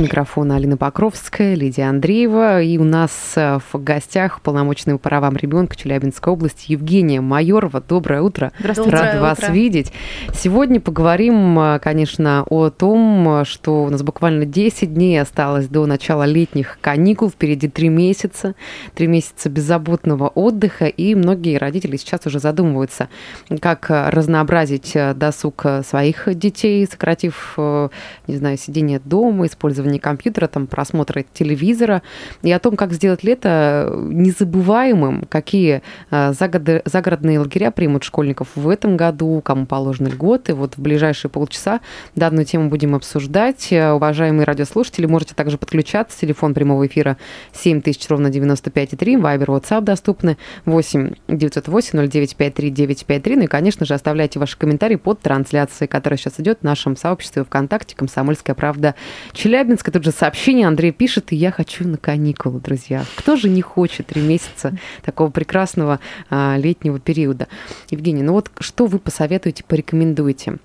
микрофона Алина Покровская, Лидия Андреева. И у нас э, в гостях полномочный по правам ребенка Челябинской области Евгения Майорова. Доброе утро. Здравствуйте. Рада Доброе вас утро. видеть. Сегодня поговорим, э, конечно, о том, что у нас буквально 10 дней осталось до начала летних каникул. Впереди 3 месяца. 3 месяца беззаботного отдыха. И многие родители сейчас уже задумываются, как разнообразить э, досуг своих детей, сократив, не знаю, сидение дома, использование компьютера, там, просмотра телевизора, и о том, как сделать лето незабываемым, какие э, загородные лагеря примут школьников в этом году, кому положены льготы. Вот в ближайшие полчаса данную тему будем обсуждать. Э, Уважаемые радиослушатели, можете также подключаться. Телефон прямого эфира 7000, ровно 95,3. Вайбер, WhatsApp доступны 8 908 0953 953. Ну и, конечно же, оставляйте ваши комментарии под трансляцией, которая сейчас идет в нашем сообществе ВКонтакте «Комсомольская правда Челябинск». И тут же сообщение Андрей пишет, и я хочу на каникулы, друзья. Кто же не хочет три месяца такого прекрасного а, летнего периода? Евгений, ну вот что вы посоветуете, порекомендуете?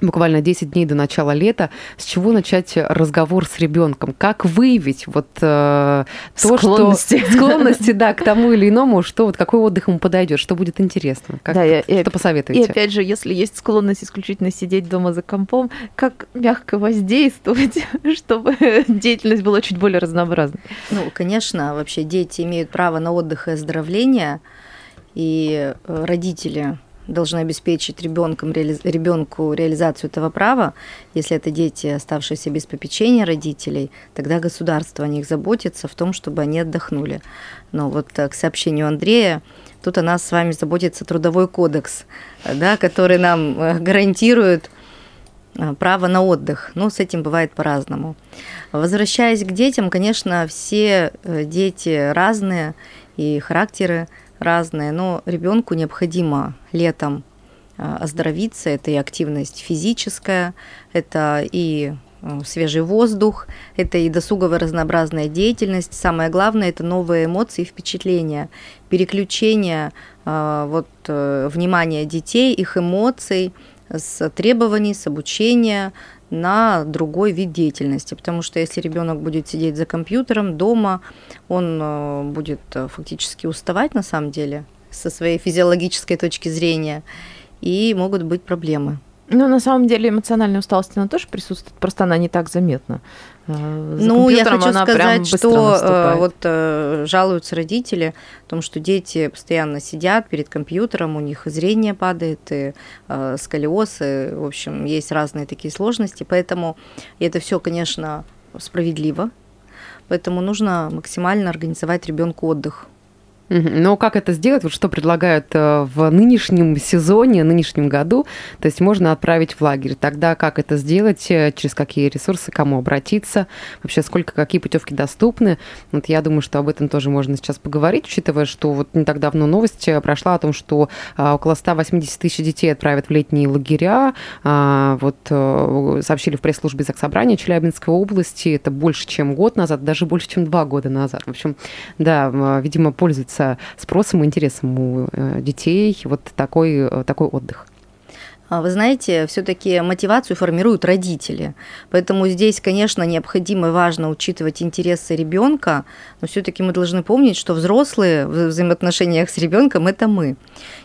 Буквально 10 дней до начала лета, с чего начать разговор с ребенком? Как выявить вот э, то, Склонности. что склонности, да, к тому или иному, что вот какой отдых ему подойдет, что будет интересно? Как, Да, и- и- что И посоветуете? опять же, если есть склонность исключительно сидеть дома за компом, как мягко воздействовать, чтобы деятельность была чуть более разнообразной? Ну, конечно, вообще дети имеют право на отдых и оздоровление, и э, родители должны обеспечить ребенком, ребенку реализацию этого права. Если это дети, оставшиеся без попечения родителей, тогда государство о них заботится в том, чтобы они отдохнули. Но вот э, к сообщению Андрея, тут о нас с вами заботится Трудовой кодекс, да, который нам э, гарантирует э, право на отдых. Ну, с этим бывает по-разному. Возвращаясь к детям, конечно, все дети разные и характеры разные, но ребенку необходимо летом э, оздоровиться. Это и активность физическая, это и э, свежий воздух, это и досуговая разнообразная деятельность. Самое главное – это новые эмоции и впечатления, переключение э, вот, э, внимания детей, их эмоций с требований, с обучения на другой вид деятельности. Потому что если ребенок будет сидеть за компьютером дома, он э, будет э, фактически уставать на самом деле со своей физиологической точки зрения, и могут быть проблемы. Ну, на самом деле, эмоциональная усталость, она тоже присутствует, просто она не так заметна. Э, за ну, я хочу сказать, что э, наступает. вот э, жалуются родители о том, что дети постоянно сидят перед компьютером, у них зрение падает, и э, сколиоз, и, в общем, есть разные такие сложности, поэтому это все, конечно, справедливо, поэтому нужно максимально организовать ребенку отдых. Но как это сделать? Вот что предлагают э, в нынешнем сезоне, нынешнем году? То есть можно отправить в лагерь. Тогда как это сделать? Э, Через какие ресурсы? Кому обратиться? Вообще сколько, какие путевки доступны? Вот я думаю, что об этом тоже можно сейчас поговорить, учитывая, что вот не так давно новость э, прошла о том, что около 180 тысяч детей отправят в летние лагеря. А, Вот сообщили в пресс-службе Заксобрания Челябинской области. Это больше, чем год назад, даже больше, чем два года назад. В общем, да, видимо, пользуется спросом и интересом у э, детей вот такой, э, такой отдых. А Вы знаете, все-таки мотивацию формируют родители. Поэтому здесь, конечно, необходимо и важно учитывать интересы ребенка, но все-таки мы должны помнить, что взрослые в взаимоотношениях с ребенком это мы.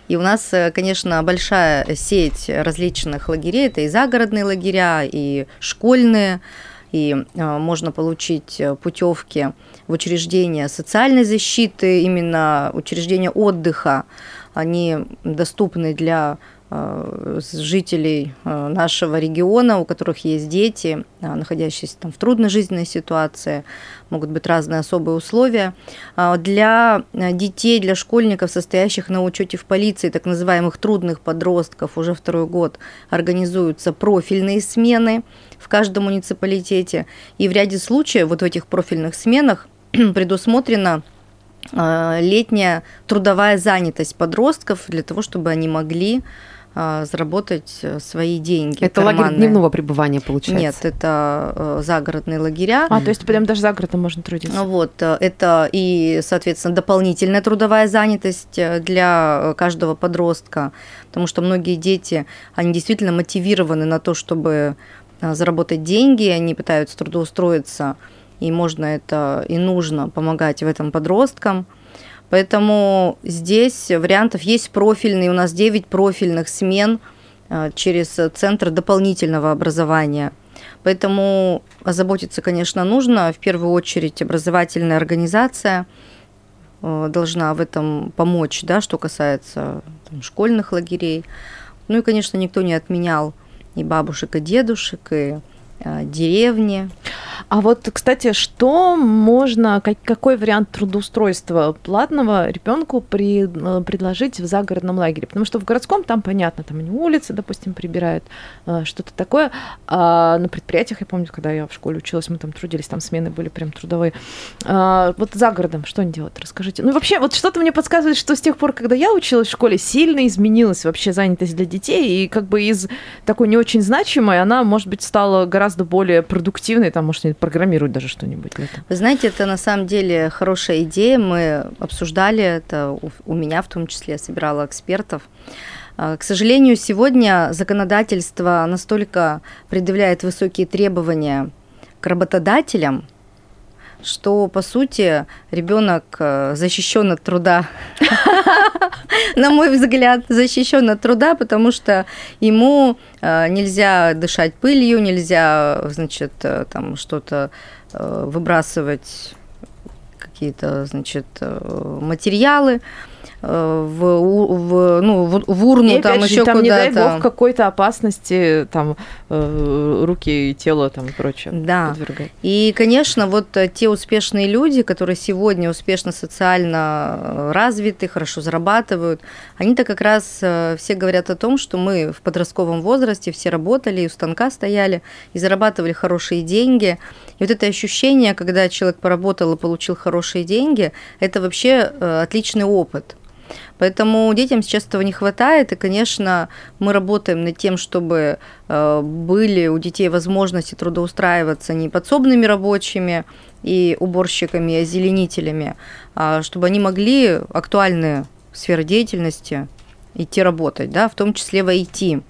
И у нас, э, конечно, большая сеть различных лагерей. Это и загородные лагеря, и школьные. И э, можно получить э, путевки в учреждения социальной защиты, именно учреждения отдыха. Они доступны для жителей э, нашего региона, у которых есть дети, э, находящиеся там в трудной жизненной ситуации, могут быть разные особые условия. А Для э, детей, для школьников, состоящих на учете в полиции, так называемых трудных подростков, уже второй год организуются профильные смены в каждом муниципалитете. И в ряде случаев вот в этих профильных сменах предусмотрено э, летняя трудовая занятость подростков для того, чтобы они могли заработать э, свои деньги. Это лагерь карманные. дневного пребывания, получается? Нет, это э, загородные лагеря. А, то есть прям даже за городом можно трудиться. Вот, э, это и, соответственно, дополнительная трудовая занятость для каждого подростка, потому что многие дети, они действительно мотивированы на то, чтобы заработать деньги, они пытаются трудоустроиться, и можно это и нужно помогать в этом подросткам. Поэтому здесь вариантов есть профильные, у нас 9 профильных смен э, через Центр дополнительного образования. Поэтому озаботиться, конечно, нужно. В первую очередь образовательная организация э, должна в этом помочь, да, что касается там, школьных лагерей. Ну и, конечно, никто не отменял и бабушек, и дедушек, и э, деревни. А вот, кстати, что можно, как- какой вариант трудоустройства платного ребенку при, э, предложить в загородном лагере? Потому что в городском там понятно, там они улицы, допустим, прибирают, э, что-то такое. А на предприятиях, я помню, когда я в школе училась, мы там трудились, там смены были прям трудовые. А, вот за городом что они делают? Расскажите. Ну, вообще, вот что-то мне подсказывает, что с тех пор, когда я училась в школе, сильно изменилась вообще занятость для детей, и как бы из такой не очень значимой она, может быть, стала гораздо более продуктивной, там, может, они программируют даже что-нибудь. Вы знаете, это на самом деле хорошая идея. Мы обсуждали это, у, меня в том числе, собирала экспертов. А, К сожалению, сегодня законодательство настолько предъявляет высокие требования к работодателям, что, по сути, ребенок защищен от труда. На мой взгляд, защищен от труда, потому что ему э, нельзя дышать пылью, нельзя, значит, э, там что-то э, выбрасывать какие-то, значит, э, материалы э, в, в, ну, в, в урну, И, там же, еще там, не дай куда-то. бог, какой-то опасности, там, э, руки и тело, там, и прочее Да. подвергать. И, конечно, вот э, те успешные люди, которые сегодня успешно социально э, развиты, хорошо зарабатывают, они-то как раз все говорят о том, что мы в подростковом возрасте все работали, и у станка стояли, и зарабатывали хорошие деньги. И вот это ощущение, когда человек поработал и получил хорошие деньги, это вообще отличный опыт. Поэтому детям сейчас этого не хватает, и, конечно, мы работаем над тем, чтобы э, были у детей возможности трудоустраиваться не подсобными рабочими и уборщиками, и озеленителями, а чтобы они могли актуальные сферы деятельности идти работать, да, в том числе в IT.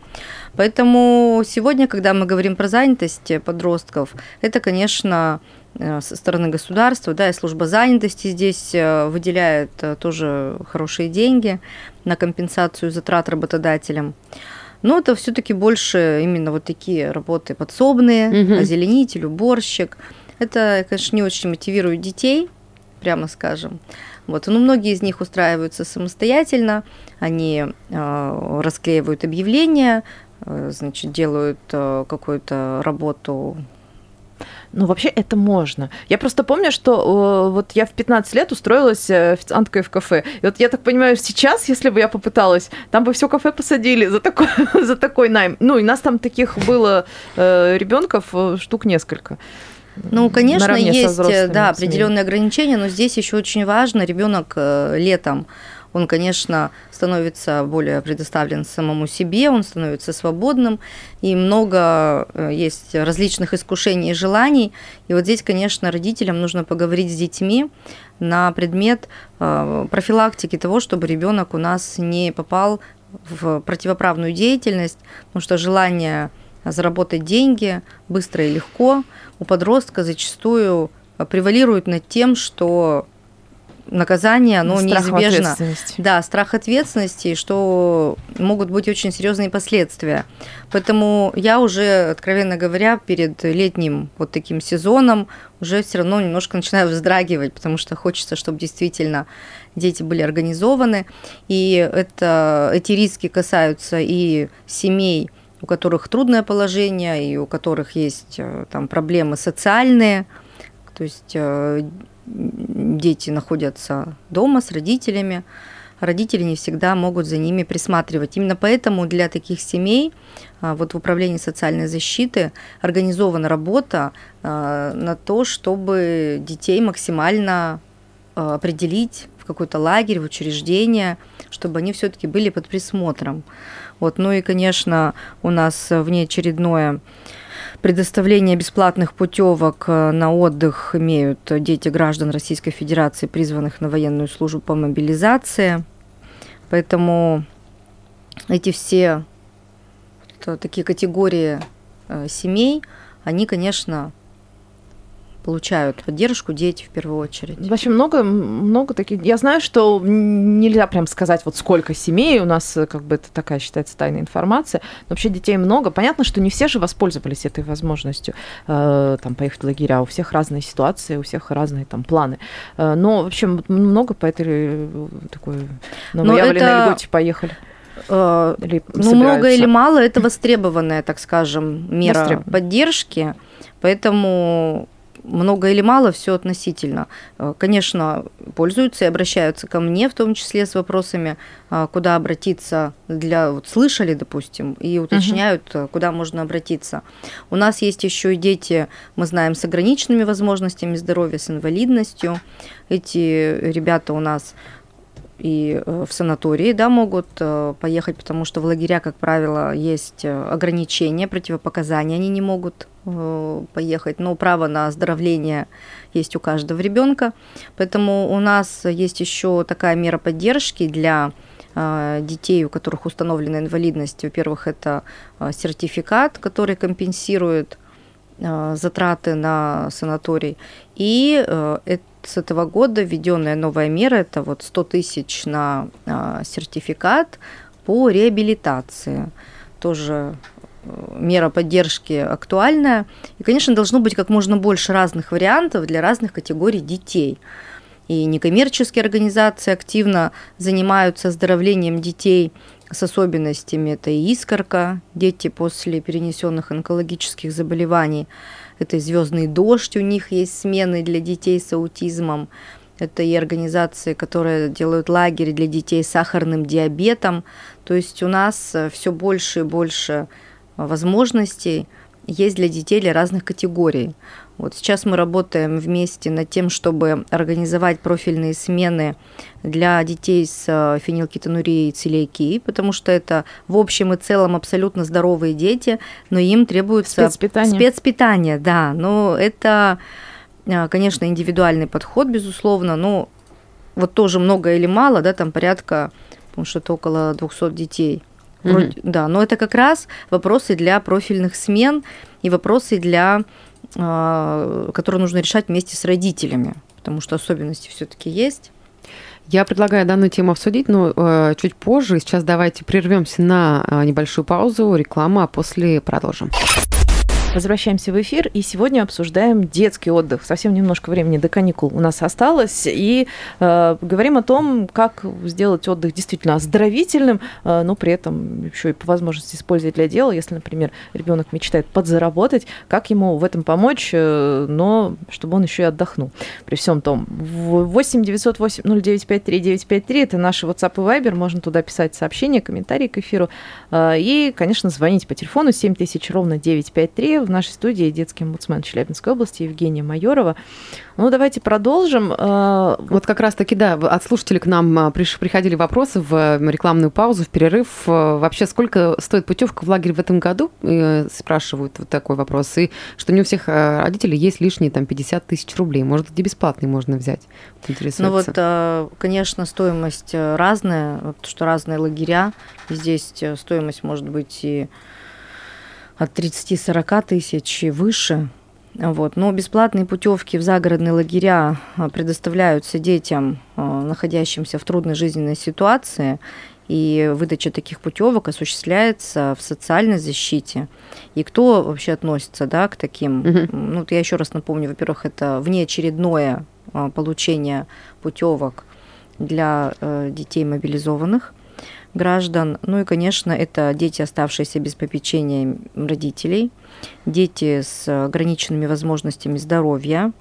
Поэтому сегодня, когда мы говорим про занятость подростков, это, конечно, э, со стороны государства, да, и служба занятости здесь э, выделяет э, тоже хорошие деньги на компенсацию затрат работодателям. Но это все-таки больше именно вот такие работы подсобные, Мгм. озеленитель, уборщик. Это, конечно, не очень мотивирует детей, прямо скажем. Вот. Но многие из них устраиваются самостоятельно, они э, расклеивают объявления, значит, делают э, какую-то работу Ну, вообще это можно. Я просто помню, что э, вот я в 15 лет устроилась э, официанткой в кафе. И вот я так понимаю, сейчас, если бы я попыталась, там бы все кафе посадили за такой, за такой найм. Ну, и нас там таких было э, ребенков э, штук несколько. Ну, конечно, есть э, да, определенные ограничения, но здесь еще очень важно, ребенок э, летом, он, конечно, становится более предоставлен самому себе, он становится свободным, и много э, есть различных искушений и желаний. И вот здесь, конечно, родителям нужно поговорить с детьми на предмет э, профилактики того, чтобы ребенок у нас не попал в противоправную деятельность, потому что желание заработать деньги быстро и легко у подростка зачастую превалирует над тем, что наказание, оно Страх неизбежно. Да, страх ответственности, что могут быть очень серьезные последствия. Поэтому я уже, откровенно говоря, перед летним вот таким сезоном уже все равно немножко начинаю вздрагивать, потому что хочется, чтобы действительно дети были организованы. И это, эти риски касаются и семей, у которых трудное положение, и у которых есть э, там проблемы социальные, то есть э, дети находятся дома с родителями, родители не всегда могут за ними присматривать. Именно поэтому для таких семей а, вот в управлении социальной защиты организована работа а, на то, чтобы детей максимально а, определить в какой-то лагерь, в учреждение, чтобы они все-таки были под присмотром. Вот. Ну и, конечно, у нас внеочередное предоставление бесплатных путевок э, на отдых имеют дети граждан Российской Федерации, призванных на военную службу по мобилизации. Поэтому эти все э, такие категории э, семей, они, конечно, получают поддержку дети в первую очередь. Вообще много, много таких. Я знаю, что нельзя прям сказать, вот сколько семей у нас, э, как бы это такая считается тайная информация. Но вообще детей много. Понятно, что не все же воспользовались этой возможностью э, там поехать в лагеря. У всех разные ситуации, у всех разные там планы. Э, но вообще много по этой э, такой новоявленной это... льготе поехали. Э, или ну, много или мало, это востребованная, так скажем, мера поддержки. Поэтому много или мало, все относительно. Э, конечно, пользуются и обращаются ко мне, в том числе с вопросами, а, куда обратиться для вот слышали, допустим, и уточняют, uh куда можно обратиться. У нас есть еще и дети, мы знаем, с ограниченными возможностями здоровья, с инвалидностью. Эти ребята у нас и э, в санатории да, могут поехать, потому что в лагеря, как правило, есть ограничения, противопоказания, они не могут поехать, но право на оздоровление есть у каждого ребенка. Поэтому у нас есть еще такая мера поддержки для детей, у которых установлена инвалидность. Во-первых, это сертификат, который компенсирует затраты на санаторий. И с этого года введенная новая мера – это вот 100 тысяч на сертификат по реабилитации. Тоже э, мера поддержки актуальная. И, конечно, должно быть как можно больше разных вариантов для разных категорий детей. И некоммерческие организации активно занимаются оздоровлением детей с особенностями. Это и искорка, дети после перенесенных онкологических заболеваний – это и звездный дождь, у них есть смены для детей с аутизмом. Это и организации, которые делают лагерь для детей с сахарным диабетом. То есть у нас э, все больше и больше возможностей есть для детей для разных категорий. Вот сейчас мы работаем вместе над тем, чтобы организовать профильные смены для детей с э, фенилкетонурией и целиакией, потому что это в общем и целом абсолютно здоровые дети, но им требуется спецпитание. Спецпитание, да. Но это, э, конечно, индивидуальный подход, безусловно, но вот тоже много или мало, да, там порядка, потому что это около 200 детей. Mm-hmm. Да, но это как раз вопросы для профильных смен и вопросы для а, которые нужно решать вместе с родителями, потому что особенности все-таки есть. Я предлагаю данную тему обсудить, но э, чуть позже. Сейчас давайте прервемся на э, небольшую паузу, рекламу, а после продолжим. Возвращаемся в эфир, и сегодня обсуждаем детский отдых. Совсем немножко времени до каникул у нас осталось, и э, говорим о том, как сделать отдых действительно оздоровительным, э, но при этом еще и по возможности использовать для дела. Если, например, ребенок мечтает подзаработать, как ему в этом помочь, э, но чтобы он еще и отдохнул. При всем том, 8 908 0953 953 это наш WhatsApp и Viber, можно туда писать сообщения, комментарии к эфиру, э, и, конечно, звонить по телефону 7000 ровно 953 в нашей студии детский омбудсмен Челябинской области Евгения Майорова. Ну, давайте продолжим. Э, вот как раз-таки, да, от слушателей к нам э, приходили вопросы в э, рекламную паузу, в перерыв. Вообще, сколько стоит путевка в лагерь в этом году? Спрашивают вот такой вопрос. И что не у всех родителей есть лишние там 50 тысяч рублей. Может, где бесплатный можно взять? Ну вот, конечно, стоимость разная, потому что разные лагеря. Здесь стоимость может быть и от 30-40 тысяч и выше. Вот. Но бесплатные путевки в загородные лагеря а, предоставляются детям, а, находящимся в трудной жизненной ситуации, и выдача таких путевок осуществляется в социальной защите. И кто вообще относится да, к таким? Угу. Ну, вот я еще раз напомню, во-первых, это внеочередное а, получение путевок для э, детей мобилизованных граждан. Ну и, конечно, это дети, оставшиеся без попечения родителей, дети с ограниченными возможностями здоровья,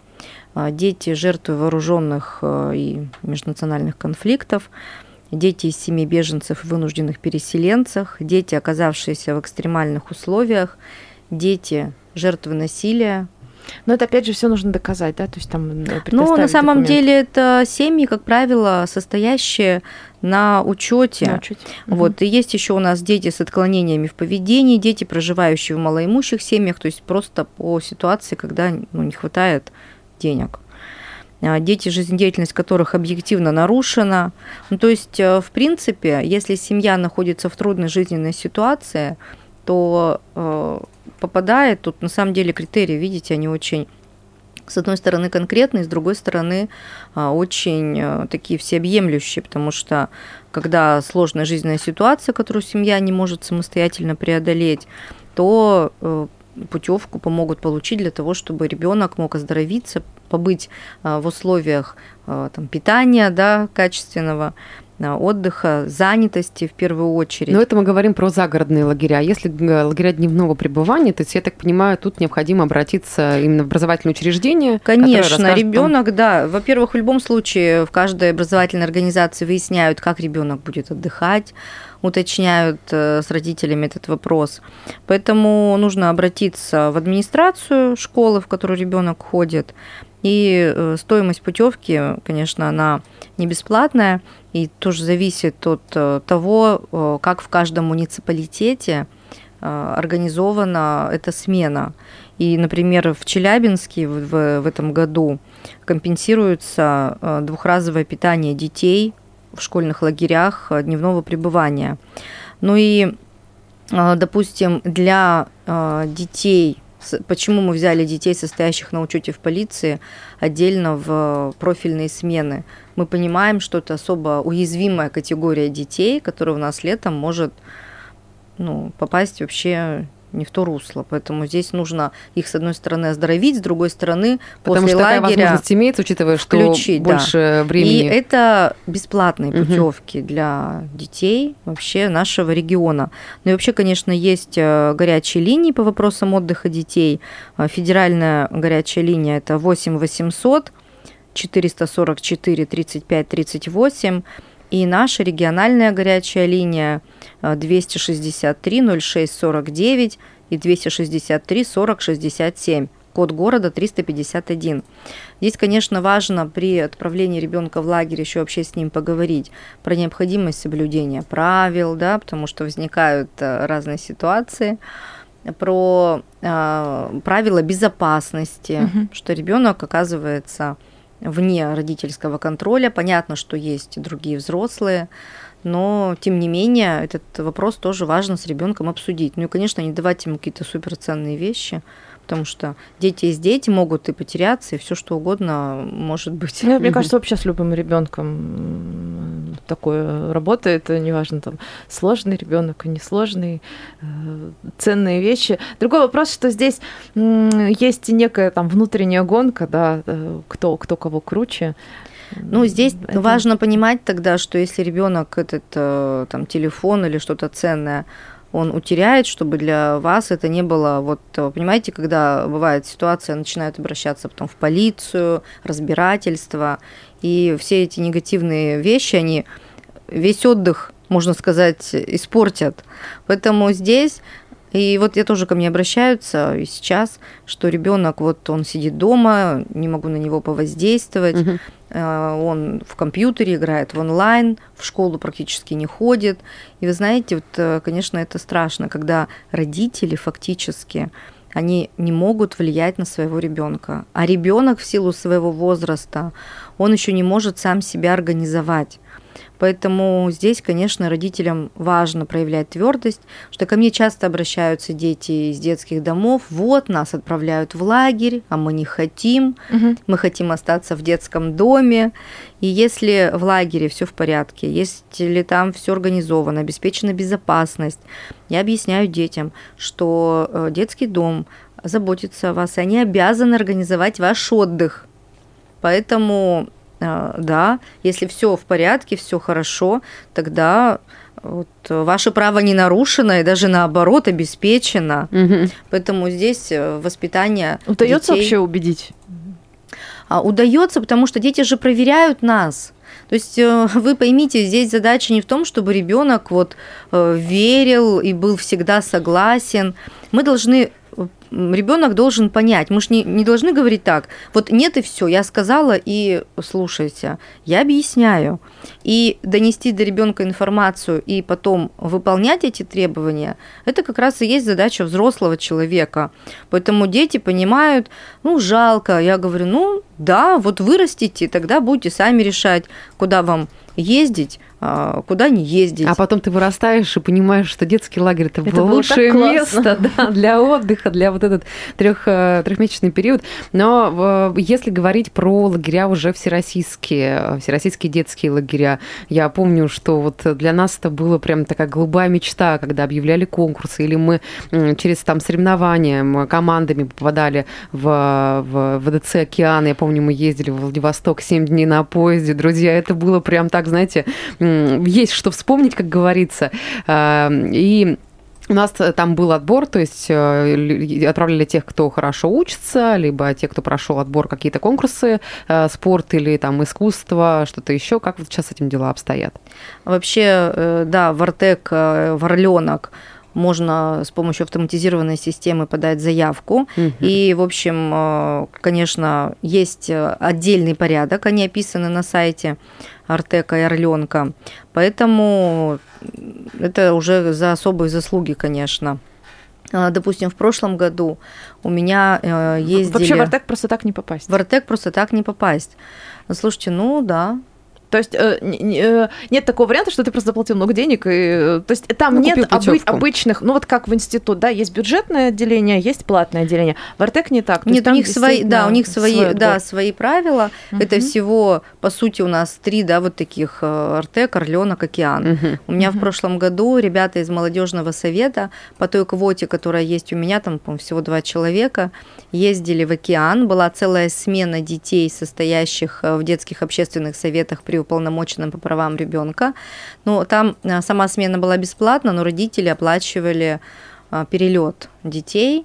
а, дети жертвы вооруженных э, и межнациональных конфликтов, дети из семей беженцев и вынужденных переселенцев, дети, оказавшиеся в экстремальных условиях, дети жертвы насилия, Но это опять же все нужно доказать, да, то есть там. э, Ну, на самом документы. деле это семьи, как правило, состоящие на учете. Чуть. Мгм. Вот, и есть еще у нас дети с отклонениями в поведении, дети, проживающие в малоимущих семьях, то есть просто по ситуации, когда ну, не хватает денег. А, Дети, жизнедеятельность которых объективно нарушена. Ну, то есть, э, в принципе, если семья находится в трудной жизненной ситуации, то э, попадает, тут на самом деле критерии, видите, они очень с одной стороны конкретные, с другой стороны а, очень э, такие всеобъемлющие, потому что когда сложная жизненная ситуация, которую семья не может самостоятельно преодолеть, то э, путевку помогут получить для того, чтобы ребенок мог оздоровиться, побыть а, в условиях а, там, питания да, качественного, а, отдыха, занятости в первую очередь. Но это мы говорим про загородные лагеря. Если э, лагеря дневного пребывания, то есть, я так понимаю, тут необходимо обратиться именно в образовательное учреждение. Конечно, расскажет ребенок, да. Во-первых, в любом случае в каждой образовательной организации выясняют, как ребенок будет отдыхать, уточняют э, с родителями этот вопрос. Поэтому нужно обратиться в администрацию школы, в которую ребенок ходит. И э, стоимость путевки, конечно, она не бесплатная и тоже зависит от э, того, как в каждом муниципалитете организована эта смена. И, например, в Челябинске в, в- этом году компенсируется двухразовое питание детей в школьных лагерях э, дневного пребывания. Ну и, э, допустим, для э, детей, почему мы взяли детей, состоящих на учете в полиции, отдельно в профильные смены? Мы понимаем, что это особо уязвимая категория детей, которая у нас летом может ну, попасть вообще не в то русло. Поэтому здесь нужно их, с одной стороны, оздоровить, с другой стороны, Потому после что лагеря возможность имеется, учитывая, что включить, да. больше времени. и это бесплатные путевки для детей вообще нашего региона. Ну и вообще, конечно, есть э, горячие линии по вопросам отдыха детей. Э, Федеральная горячая линия это 8 800 444 35 38. И наша региональная горячая линия э, 263 06 49 и 263 40 67. Код города 351. Здесь, конечно, важно при отправлении ребенка в лагерь еще вообще с ним поговорить про необходимость соблюдения правил, да, потому что возникают э, разные ситуации, про э, правила безопасности, Мгм. что ребенок оказывается вне родительского контроля. Понятно, что есть другие взрослые, но тем не менее этот вопрос тоже важно с ребенком обсудить. Ну и, конечно, не давать ему какие-то суперценные вещи, потому что дети есть дети, могут и потеряться, и все что угодно может быть. Ну, Мне кажется, вообще с любым ребенком такое работает, неважно, там сложный ребенок, несложный, э, ценные вещи. Другой вопрос, что здесь есть некая там внутренняя гонка, да, э, кто, кто кого круче. Ну, здесь Это- важно понимать тогда, что если ребенок этот э, там телефон или что-то ценное он утеряет, чтобы для вас это не было, вот, э, понимаете, когда бывает ситуация, начинают обращаться потом в полицию, разбирательство, и все эти негативные вещи, они весь отдых, можно сказать, испортят. Поэтому здесь и вот я тоже ко мне обращаются и сейчас, что ребенок вот он сидит дома, не могу на него повоздействовать, Мгм. Э, он в компьютере играет в онлайн, в школу практически не ходит. И вы знаете, вот, э, конечно, это страшно, когда родители фактически они не могут влиять на своего ребенка, а ребенок в силу своего возраста он еще не может сам себя организовать. Поэтому здесь, конечно, родителям важно проявлять твердость, что ко мне часто обращаются дети из детских домов, вот нас отправляют в лагерь, а мы не хотим, Мгм. мы хотим остаться в детском доме. И если в лагере все в порядке, если там все организовано, обеспечена безопасность, я объясняю детям, что э, детский дом заботится о вас, и они обязаны организовать ваш отдых. Поэтому, да, если все в порядке, все хорошо, тогда вот, э, ваше право не нарушено и даже наоборот обеспечено. Мгм. Поэтому здесь э, воспитание Удается детей- вообще убедить? а, удается, потому что дети же проверяют нас. То есть э, вы поймите, здесь задача не в том, чтобы ребенок вот э, верил и был всегда согласен. Мы должны ребенок должен понять. Мы же не, не должны говорить так, вот нет и все, я сказала и слушайте. Я объясняю. И донести до ребенка информацию и потом выполнять эти требования, это как раз и есть задача взрослого человека. Поэтому дети понимают, ну, жалко. Я говорю, ну, да, вот вырастите, тогда будете сами решать, куда вам ездить, куда не ездить. А потом ты вырастаешь и понимаешь, что детский лагерь это, Это было лучшее место да, для отдыха, для вот этот трех, э, трехмесячный период. Но э, если говорить про лагеря уже всероссийские, э, всероссийские детские лагеря, я помню, что вот для нас это было прям такая голубая мечта, когда объявляли конкурсы, или мы через там соревнования командами попадали в, в ВДЦ «Океан». Я помню, мы ездили в Владивосток 7 дней на поезде. Друзья, это было прям так, знаете, есть что вспомнить, как говорится. А, И у нас там был отбор, то есть э, отправляли тех, кто хорошо учится, либо тех, кто прошел отбор какие-то конкурсы, э, спорт или там искусство, что-то еще. Как вот сейчас с этим дела обстоят? Вообще, э, да, в Артек, э, в Орленок можно с помощью автоматизированной системы подать заявку. Мгм. И, в общем, э, конечно, есть э, отдельный порядок, они описаны на сайте Артека и Орленка. Поэтому это уже за особые заслуги, конечно. А, Допустим, в прошлом году у меня э, ездили... Вообще в Артек просто так не попасть. В Артек просто так не попасть. Слушайте, ну да, То есть э, э, нет такого варианта, что ты просто заплатил много денег. И, э, то есть там Ну, нет обы- обычных, ну вот как в институт, да, есть бюджетное отделение, есть платное отделение. В Артек не так. Нет, у них свои, да, у них свои, да, свои правила. Это Мгм. всего, по сути, у нас три, да, вот таких Артек, Орленок, Океан. Мгм. У меня в Мгм. прошлом году ребята из молодежного совета по той квоте, которая есть у меня, там, по всего два человека, ездили в океан. Была целая смена детей, состоящих в детских общественных советах при уполномоченном по правам ребенка. Но там э, сама смена была бесплатна, но родители оплачивали перелет детей.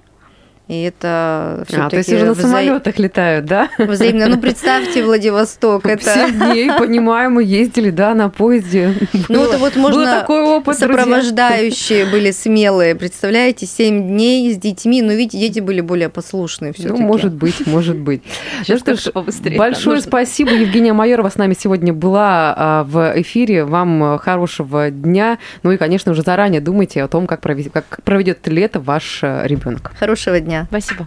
И это А, все-таки то есть уже на самолетах летают, да? взаимно. Ну, представьте, Владивосток, это... Семь дней, понимаю, мы ездили, да, на поезде. Ну, это вот Был можно... такой опыт, друзья. Сопровождающие были смелые, представляете, 7 дней с детьми, но видите, дети были более послушные все Ну, может быть, может быть. Сейчас ну что ж, большое нужно. спасибо. Евгения Майорова с нами сегодня была а, в эфире. Вам а, хорошего дня. Ну и, конечно, уже заранее думайте о том, как проведет, как проведет лето ваш а, ребенок. Хорошего Спасибо.